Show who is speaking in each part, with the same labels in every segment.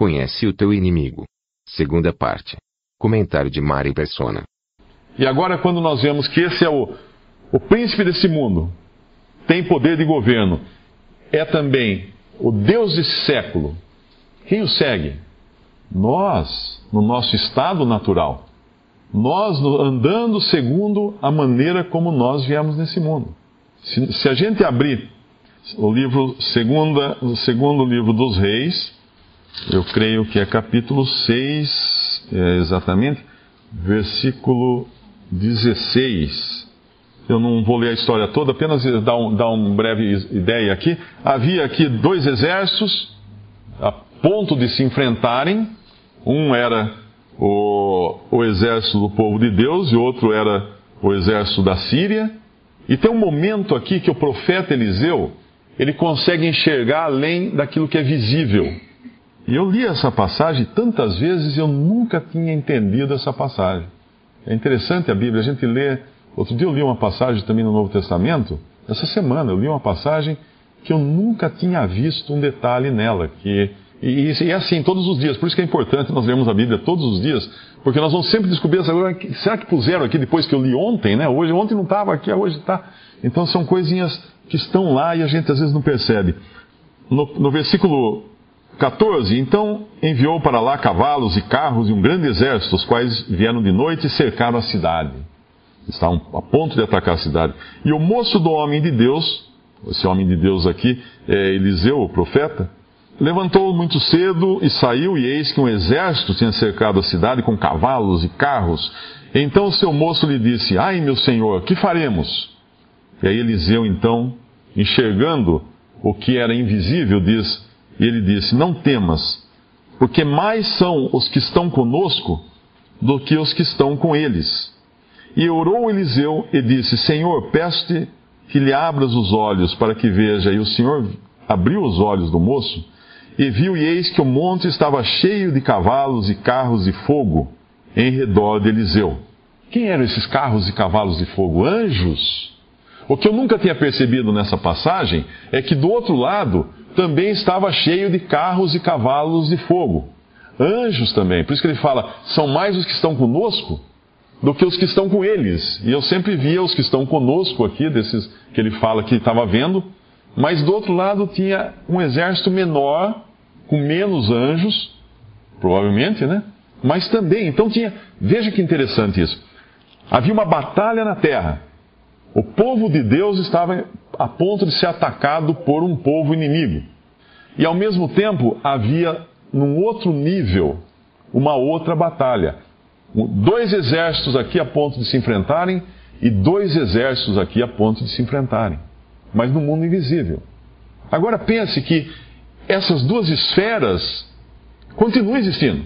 Speaker 1: Conhece o teu inimigo. Segunda parte. Comentário de Mari Persona.
Speaker 2: E agora, quando nós vemos que esse é o, o príncipe desse mundo, tem poder de governo, é também o Deus desse século, quem o segue? Nós, no nosso estado natural. Nós andando segundo a maneira como nós viemos nesse mundo. Se, se a gente abrir o livro segunda, o segundo livro dos reis, eu creio que é capítulo 6, é, exatamente, versículo 16. Eu não vou ler a história toda, apenas dar, um, dar uma breve ideia aqui. Havia aqui dois exércitos a ponto de se enfrentarem. Um era o, o exército do povo de Deus e outro era o exército da Síria. E tem um momento aqui que o profeta Eliseu ele consegue enxergar além daquilo que é visível. E eu li essa passagem tantas vezes e eu nunca tinha entendido essa passagem. É interessante a Bíblia, a gente lê. Outro dia eu li uma passagem também no Novo Testamento, essa semana eu li uma passagem que eu nunca tinha visto um detalhe nela. Que, e, e é assim todos os dias, por isso que é importante nós lermos a Bíblia todos os dias, porque nós vamos sempre descobrir essa coisa. Será que puseram aqui depois que eu li ontem, né? Hoje, ontem não estava aqui, hoje está. Então são coisinhas que estão lá e a gente às vezes não percebe. No, no versículo 14. Então enviou para lá cavalos e carros e um grande exército, os quais vieram de noite e cercaram a cidade. Estavam a ponto de atacar a cidade. E o moço do homem de Deus, esse homem de Deus aqui, é Eliseu, o profeta, levantou muito cedo e saiu, e eis que um exército tinha cercado a cidade com cavalos e carros. Então o seu moço lhe disse: Ai, meu senhor, que faremos? E aí Eliseu, então, enxergando o que era invisível, diz: e ele disse: Não temas, porque mais são os que estão conosco do que os que estão com eles. E orou Eliseu e disse: Senhor, peço-te que lhe abras os olhos para que veja. E o Senhor abriu os olhos do moço e viu, e eis que o monte estava cheio de cavalos e carros de fogo em redor de Eliseu. Quem eram esses carros e cavalos de fogo? Anjos. O que eu nunca tinha percebido nessa passagem é que do outro lado também estava cheio de carros e cavalos de fogo. Anjos também. Por isso que ele fala: são mais os que estão conosco do que os que estão com eles. E eu sempre via os que estão conosco aqui, desses que ele fala que estava vendo, mas do outro lado tinha um exército menor, com menos anjos, provavelmente, né? Mas também, então tinha, veja que interessante isso. Havia uma batalha na terra. O povo de Deus estava a ponto de ser atacado por um povo inimigo. E ao mesmo tempo havia, num outro nível, uma outra batalha. Dois exércitos aqui a ponto de se enfrentarem e dois exércitos aqui a ponto de se enfrentarem. Mas no mundo invisível. Agora pense que essas duas esferas continuam existindo.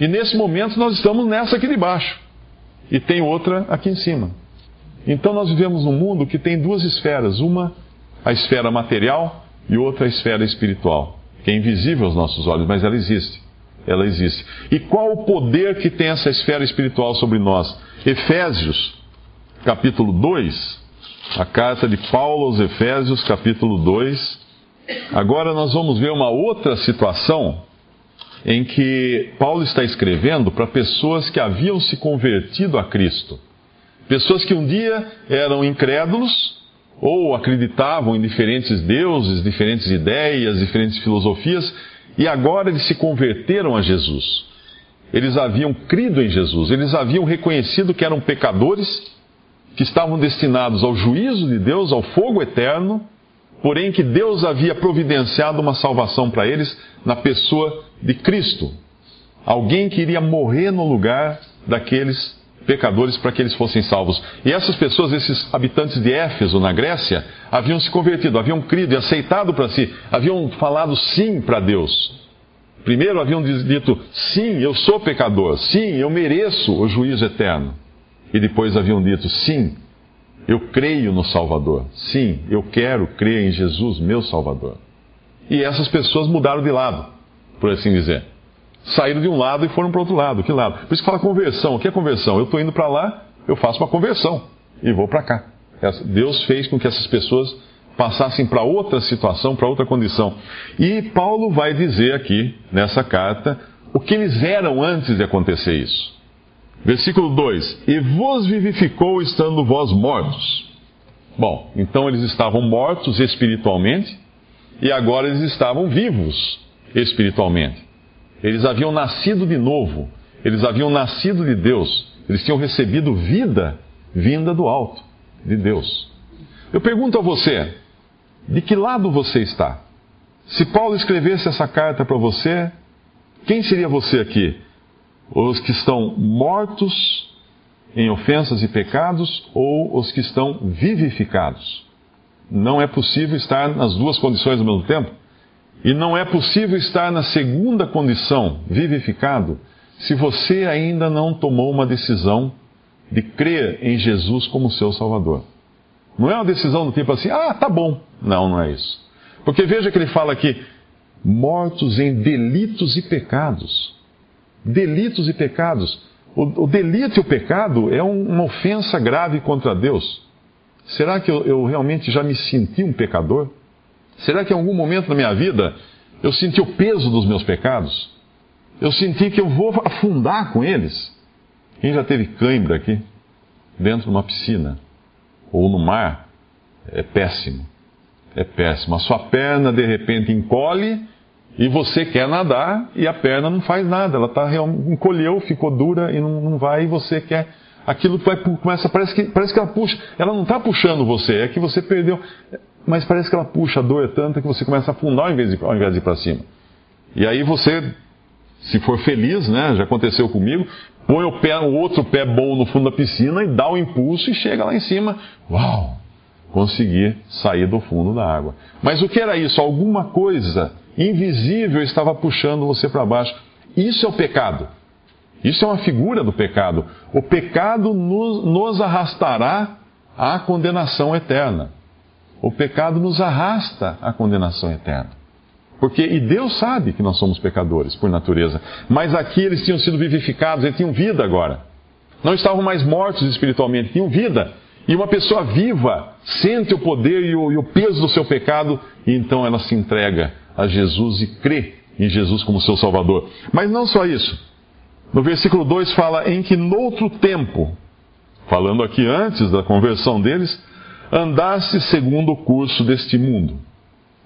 Speaker 2: E nesse momento nós estamos nessa aqui de baixo. E tem outra aqui em cima. Então nós vivemos num mundo que tem duas esferas, uma a esfera material e outra a esfera espiritual, que é invisível aos nossos olhos, mas ela existe. Ela existe. E qual o poder que tem essa esfera espiritual sobre nós? Efésios, capítulo 2, a carta de Paulo aos Efésios, capítulo 2. Agora nós vamos ver uma outra situação em que Paulo está escrevendo para pessoas que haviam se convertido a Cristo. Pessoas que um dia eram incrédulos ou acreditavam em diferentes deuses, diferentes ideias, diferentes filosofias, e agora eles se converteram a Jesus. Eles haviam crido em Jesus, eles haviam reconhecido que eram pecadores, que estavam destinados ao juízo de Deus, ao fogo eterno, porém que Deus havia providenciado uma salvação para eles na pessoa de Cristo. Alguém que iria morrer no lugar daqueles pecadores para que eles fossem salvos. E essas pessoas, esses habitantes de Éfeso, na Grécia, haviam se convertido, haviam crido e aceitado para si, haviam falado sim para Deus. Primeiro haviam dito, sim, eu sou pecador, sim, eu mereço o juízo eterno. E depois haviam dito, sim, eu creio no Salvador, sim, eu quero crer em Jesus, meu Salvador. E essas pessoas mudaram de lado, por assim dizer. Saíram de um lado e foram para outro lado. Que lado? Por isso que fala conversão. O que é conversão? Eu estou indo para lá, eu faço uma conversão e vou para cá. Deus fez com que essas pessoas passassem para outra situação, para outra condição. E Paulo vai dizer aqui, nessa carta, o que eles eram antes de acontecer isso. Versículo 2: E vos vivificou estando vós mortos. Bom, então eles estavam mortos espiritualmente e agora eles estavam vivos espiritualmente. Eles haviam nascido de novo, eles haviam nascido de Deus, eles tinham recebido vida vinda do alto, de Deus. Eu pergunto a você, de que lado você está? Se Paulo escrevesse essa carta para você, quem seria você aqui? Os que estão mortos em ofensas e pecados ou os que estão vivificados? Não é possível estar nas duas condições ao mesmo tempo. E não é possível estar na segunda condição, vivificado, se você ainda não tomou uma decisão de crer em Jesus como seu Salvador. Não é uma decisão do tipo assim, ah, tá bom. Não, não é isso. Porque veja que ele fala aqui, mortos em delitos e pecados. Delitos e pecados. O, o delito e o pecado é um, uma ofensa grave contra Deus. Será que eu, eu realmente já me senti um pecador? Será que em algum momento na minha vida eu senti o peso dos meus pecados? Eu senti que eu vou afundar com eles? Quem já teve cãibra aqui? Dentro de uma piscina ou no mar? É péssimo. É péssimo. A sua perna de repente encolhe e você quer nadar e a perna não faz nada. Ela tá, encolheu, ficou dura e não, não vai e você quer aquilo vai, começa, parece que, parece que ela puxa, ela não está puxando você, é que você perdeu, mas parece que ela puxa, a dor tanta que você começa a afundar ao invés de, ao invés de ir para cima. E aí você, se for feliz, né, já aconteceu comigo, põe o, pé, o outro pé bom no fundo da piscina e dá o impulso e chega lá em cima, uau, conseguir sair do fundo da água. Mas o que era isso? Alguma coisa invisível estava puxando você para baixo. Isso é o pecado. Isso é uma figura do pecado. O pecado nos, nos arrastará à condenação eterna. O pecado nos arrasta à condenação eterna. Porque, e Deus sabe que nós somos pecadores por natureza, mas aqui eles tinham sido vivificados, eles tinham vida agora. Não estavam mais mortos espiritualmente, tinham vida. E uma pessoa viva sente o poder e o, e o peso do seu pecado, e então ela se entrega a Jesus e crê em Jesus como seu Salvador. Mas não só isso. No versículo 2 fala em que noutro tempo, falando aqui antes da conversão deles, andasse segundo o curso deste mundo.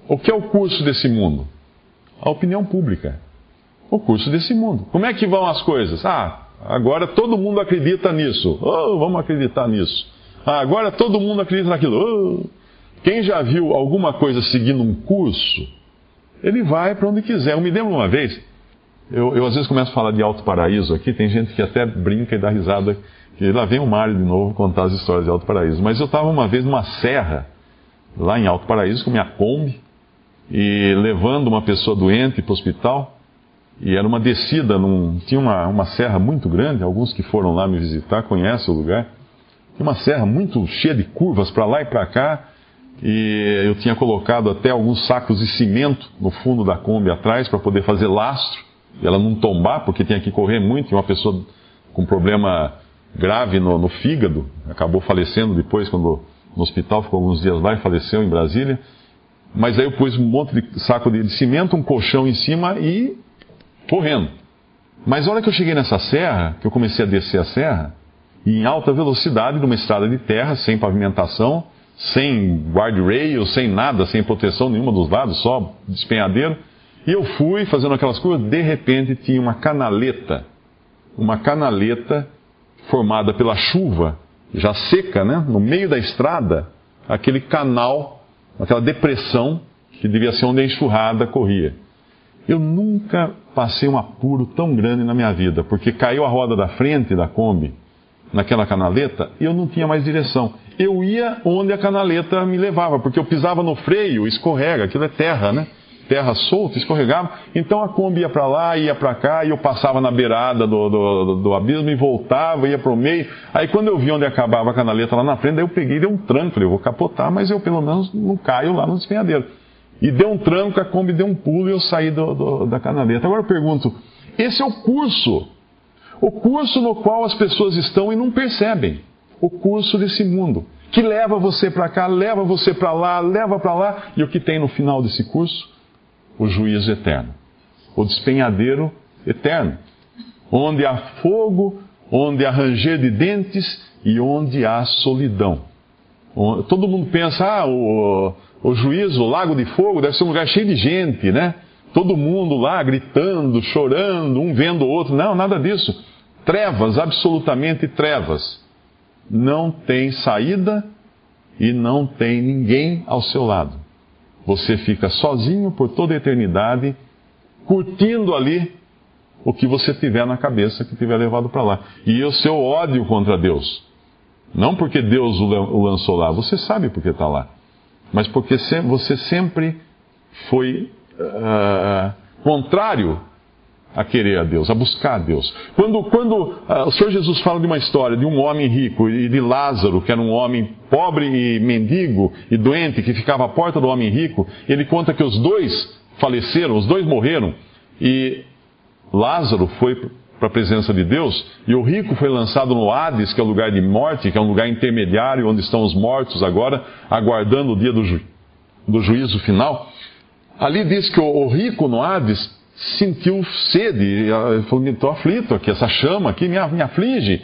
Speaker 2: O que é o curso desse mundo? A opinião pública. O curso desse mundo. Como é que vão as coisas? Ah, agora todo mundo acredita nisso. Oh, vamos acreditar nisso. Ah, agora todo mundo acredita naquilo. Oh. Quem já viu alguma coisa seguindo um curso, ele vai para onde quiser. Eu me lembro uma vez, eu, eu, às vezes começo a falar de Alto Paraíso aqui, tem gente que até brinca e dá risada, que lá vem o Mário de novo contar as histórias de Alto Paraíso. Mas eu estava uma vez numa serra, lá em Alto Paraíso, com minha Kombi, e levando uma pessoa doente para o hospital, e era uma descida, num, tinha uma, uma serra muito grande, alguns que foram lá me visitar conhecem o lugar, tinha uma serra muito cheia de curvas para lá e para cá, e eu tinha colocado até alguns sacos de cimento no fundo da Kombi atrás para poder fazer lastro ela não tombar, porque tinha que correr muito, e uma pessoa com problema grave no, no fígado, acabou falecendo depois, quando no hospital, ficou alguns dias lá e faleceu em Brasília. Mas aí eu pus um monte de saco de cimento, um colchão em cima e correndo. Mas a hora que eu cheguei nessa serra, que eu comecei a descer a serra, e em alta velocidade, numa estrada de terra, sem pavimentação, sem guardrail, sem nada, sem proteção nenhuma dos lados, só despenhadeiro, e eu fui fazendo aquelas coisas, de repente tinha uma canaleta, uma canaleta formada pela chuva, já seca, né? No meio da estrada, aquele canal, aquela depressão que devia ser onde a enxurrada corria. Eu nunca passei um apuro tão grande na minha vida, porque caiu a roda da frente da Kombi naquela canaleta e eu não tinha mais direção. Eu ia onde a canaleta me levava, porque eu pisava no freio, escorrega, aquilo é terra, né? Terra solta, escorregava. Então a Kombi ia para lá, ia para cá, e eu passava na beirada do, do, do abismo e voltava, ia para o meio. Aí quando eu vi onde acabava a canaleta lá na frente, daí eu peguei e dei um tranco. Falei, eu vou capotar, mas eu pelo menos não caio lá no despenhadeiro. E deu um tranco, a Kombi deu um pulo e eu saí do, do, da canaleta. Agora eu pergunto, esse é o curso. O curso no qual as pessoas estão e não percebem. O curso desse mundo. Que leva você para cá, leva você para lá, leva para lá. E o que tem no final desse curso? O juízo eterno. O despenhadeiro eterno. Onde há fogo, onde há ranger de dentes e onde há solidão. Todo mundo pensa, ah, o, o juízo, o lago de fogo, deve ser um lugar cheio de gente, né? Todo mundo lá gritando, chorando, um vendo o outro. Não, nada disso. Trevas, absolutamente trevas. Não tem saída e não tem ninguém ao seu lado. Você fica sozinho por toda a eternidade, curtindo ali o que você tiver na cabeça que tiver levado para lá. E o seu ódio contra Deus. Não porque Deus o lançou lá, você sabe porque está lá. Mas porque você sempre foi uh, contrário a querer a Deus, a buscar a Deus. Quando, quando uh, o Senhor Jesus fala de uma história de um homem rico e de Lázaro, que era um homem pobre e mendigo e doente, que ficava à porta do homem rico, ele conta que os dois faleceram, os dois morreram, e Lázaro foi para a presença de Deus, e o rico foi lançado no Hades, que é o lugar de morte, que é um lugar intermediário onde estão os mortos agora, aguardando o dia do, ju do juízo final. Ali diz que o, o rico no Hades sentiu sede, falou: estou aflito aqui, essa chama aqui me, me aflige.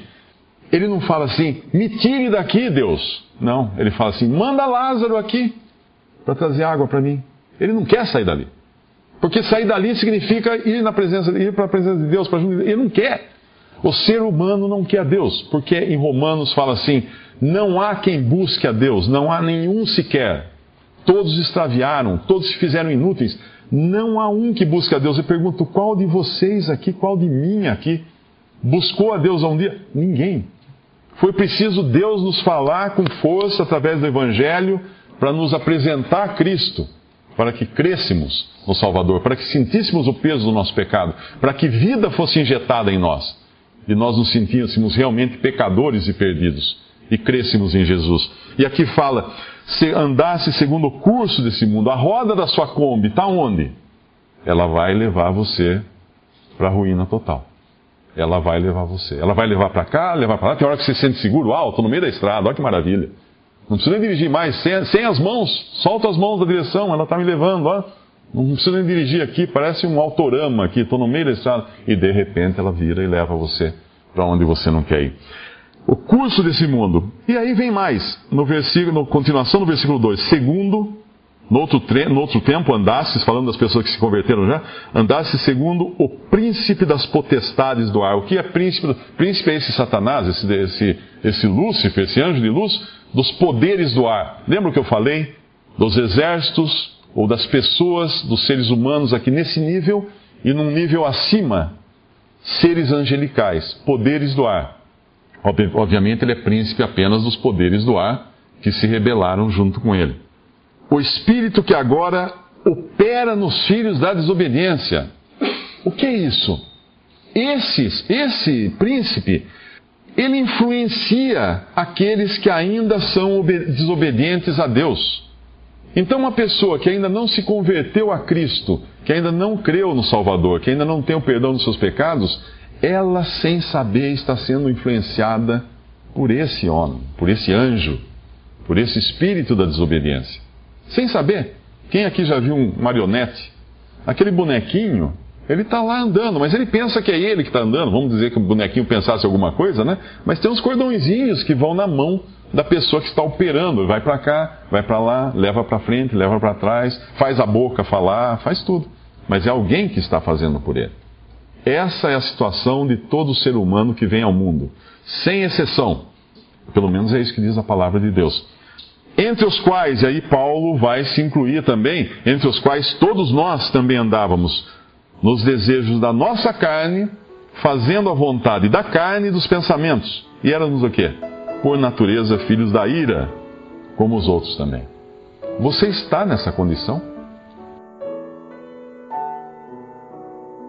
Speaker 2: Ele não fala assim, me tire daqui, Deus. Não, ele fala assim: manda Lázaro aqui para trazer água para mim. Ele não quer sair dali. Porque sair dali significa ir na presença, ir para a presença de Deus. Ele não quer. O ser humano não quer Deus, porque em Romanos fala assim: não há quem busque a Deus, não há nenhum sequer. Todos extraviaram, todos se fizeram inúteis. Não há um que busque a Deus. Eu pergunto: qual de vocês aqui, qual de mim aqui, buscou a Deus há um dia? Ninguém. Foi preciso Deus nos falar com força através do Evangelho para nos apresentar a Cristo, para que crescêssemos no Salvador, para que sentíssemos o peso do nosso pecado, para que vida fosse injetada em nós e nós nos sentíssemos realmente pecadores e perdidos e crescêssemos em Jesus. E aqui fala: se andasse segundo o curso desse mundo, a roda da sua Kombi está onde? Ela vai levar você para a ruína total. Ela vai levar você. Ela vai levar para cá, levar para lá. Tem hora que você sente seguro alto no meio da estrada. Olha que maravilha. Não precisa nem dirigir mais, sem, sem as mãos. Solta as mãos da direção, ela está me levando. Ó. Não precisa nem dirigir aqui, parece um autorama aqui. Estou no meio da estrada. E de repente ela vira e leva você para onde você não quer ir o curso desse mundo. E aí vem mais, no versículo, na continuação do versículo 2. Segundo, no outro, no outro tempo andasses, falando das pessoas que se converteram já, andasses segundo o príncipe das potestades do ar. O que é príncipe? Príncipe é esse Satanás, esse, esse, esse Lúcifer, esse anjo de luz, dos poderes do ar. Lembra o que eu falei? Dos exércitos ou das pessoas, dos seres humanos aqui nesse nível e num nível acima, seres angelicais, poderes do ar. Obviamente, ele é príncipe apenas dos poderes do ar que se rebelaram junto com ele. O espírito que agora opera nos filhos da desobediência. O que é isso? Esse, esse príncipe, ele influencia aqueles que ainda são desobedientes a Deus. Então, uma pessoa que ainda não se converteu a Cristo, que ainda não creu no Salvador, que ainda não tem o perdão dos seus pecados, ela, sem saber, está sendo influenciada por esse homem, por esse anjo, por esse espírito da desobediência. Sem saber. Quem aqui já viu um marionete? Aquele bonequinho, ele está lá andando, mas ele pensa que é ele que está andando. Vamos dizer que o bonequinho pensasse alguma coisa, né? Mas tem uns cordõezinhos que vão na mão da pessoa que está operando. Vai para cá, vai para lá, leva para frente, leva para trás, faz a boca falar, faz tudo. Mas é alguém que está fazendo por ele. Essa é a situação de todo ser humano que vem ao mundo, sem exceção. Pelo menos é isso que diz a palavra de Deus. Entre os quais, e aí Paulo vai se incluir também, entre os quais todos nós também andávamos, nos desejos da nossa carne, fazendo a vontade da carne e dos pensamentos. E éramos o quê? Por natureza, filhos da ira, como os outros também. Você está nessa condição?